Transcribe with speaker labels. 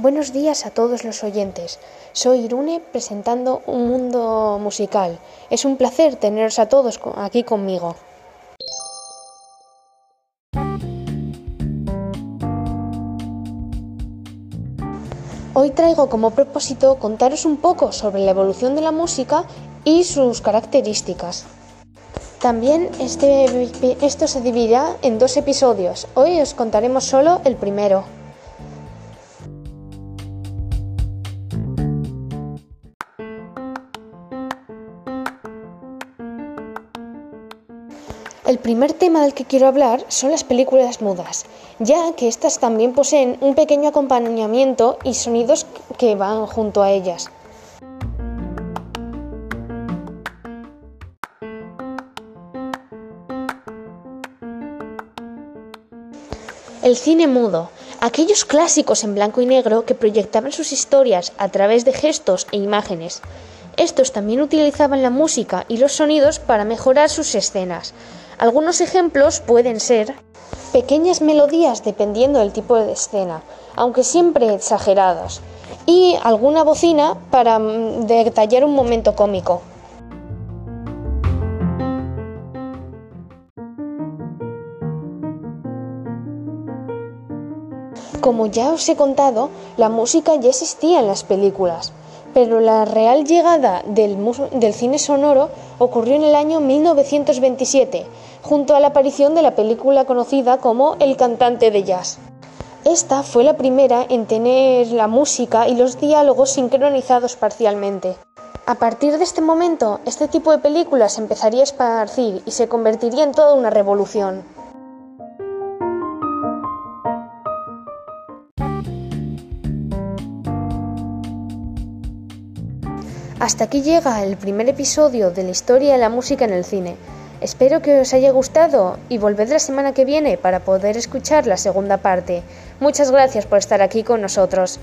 Speaker 1: Buenos días a todos los oyentes. Soy Irune presentando Un Mundo Musical. Es un placer teneros a todos aquí conmigo. Hoy traigo como propósito contaros un poco sobre la evolución de la música y sus características. También este, esto se dividirá en dos episodios. Hoy os contaremos solo el primero. El primer tema del que quiero hablar son las películas mudas, ya que éstas también poseen un pequeño acompañamiento y sonidos que van junto a ellas. El cine mudo, aquellos clásicos en blanco y negro que proyectaban sus historias a través de gestos e imágenes. Estos también utilizaban la música y los sonidos para mejorar sus escenas. Algunos ejemplos pueden ser pequeñas melodías dependiendo del tipo de escena, aunque siempre exageradas, y alguna bocina para mm, detallar un momento cómico. Como ya os he contado, la música ya existía en las películas, pero la real llegada del, cine sonoro ocurrió en el año 1927, junto a la aparición de la película conocida como El cantante de jazz. Esta fue la primera en tener la música y los diálogos sincronizados parcialmente. A partir de este momento, este tipo de películas empezaría a esparcir y se convertiría en toda una revolución. Hasta aquí llega el primer episodio de la historia de la música en el cine. Espero que os haya gustado y volved la semana que viene para poder escuchar la segunda parte. Muchas gracias por estar aquí con nosotros.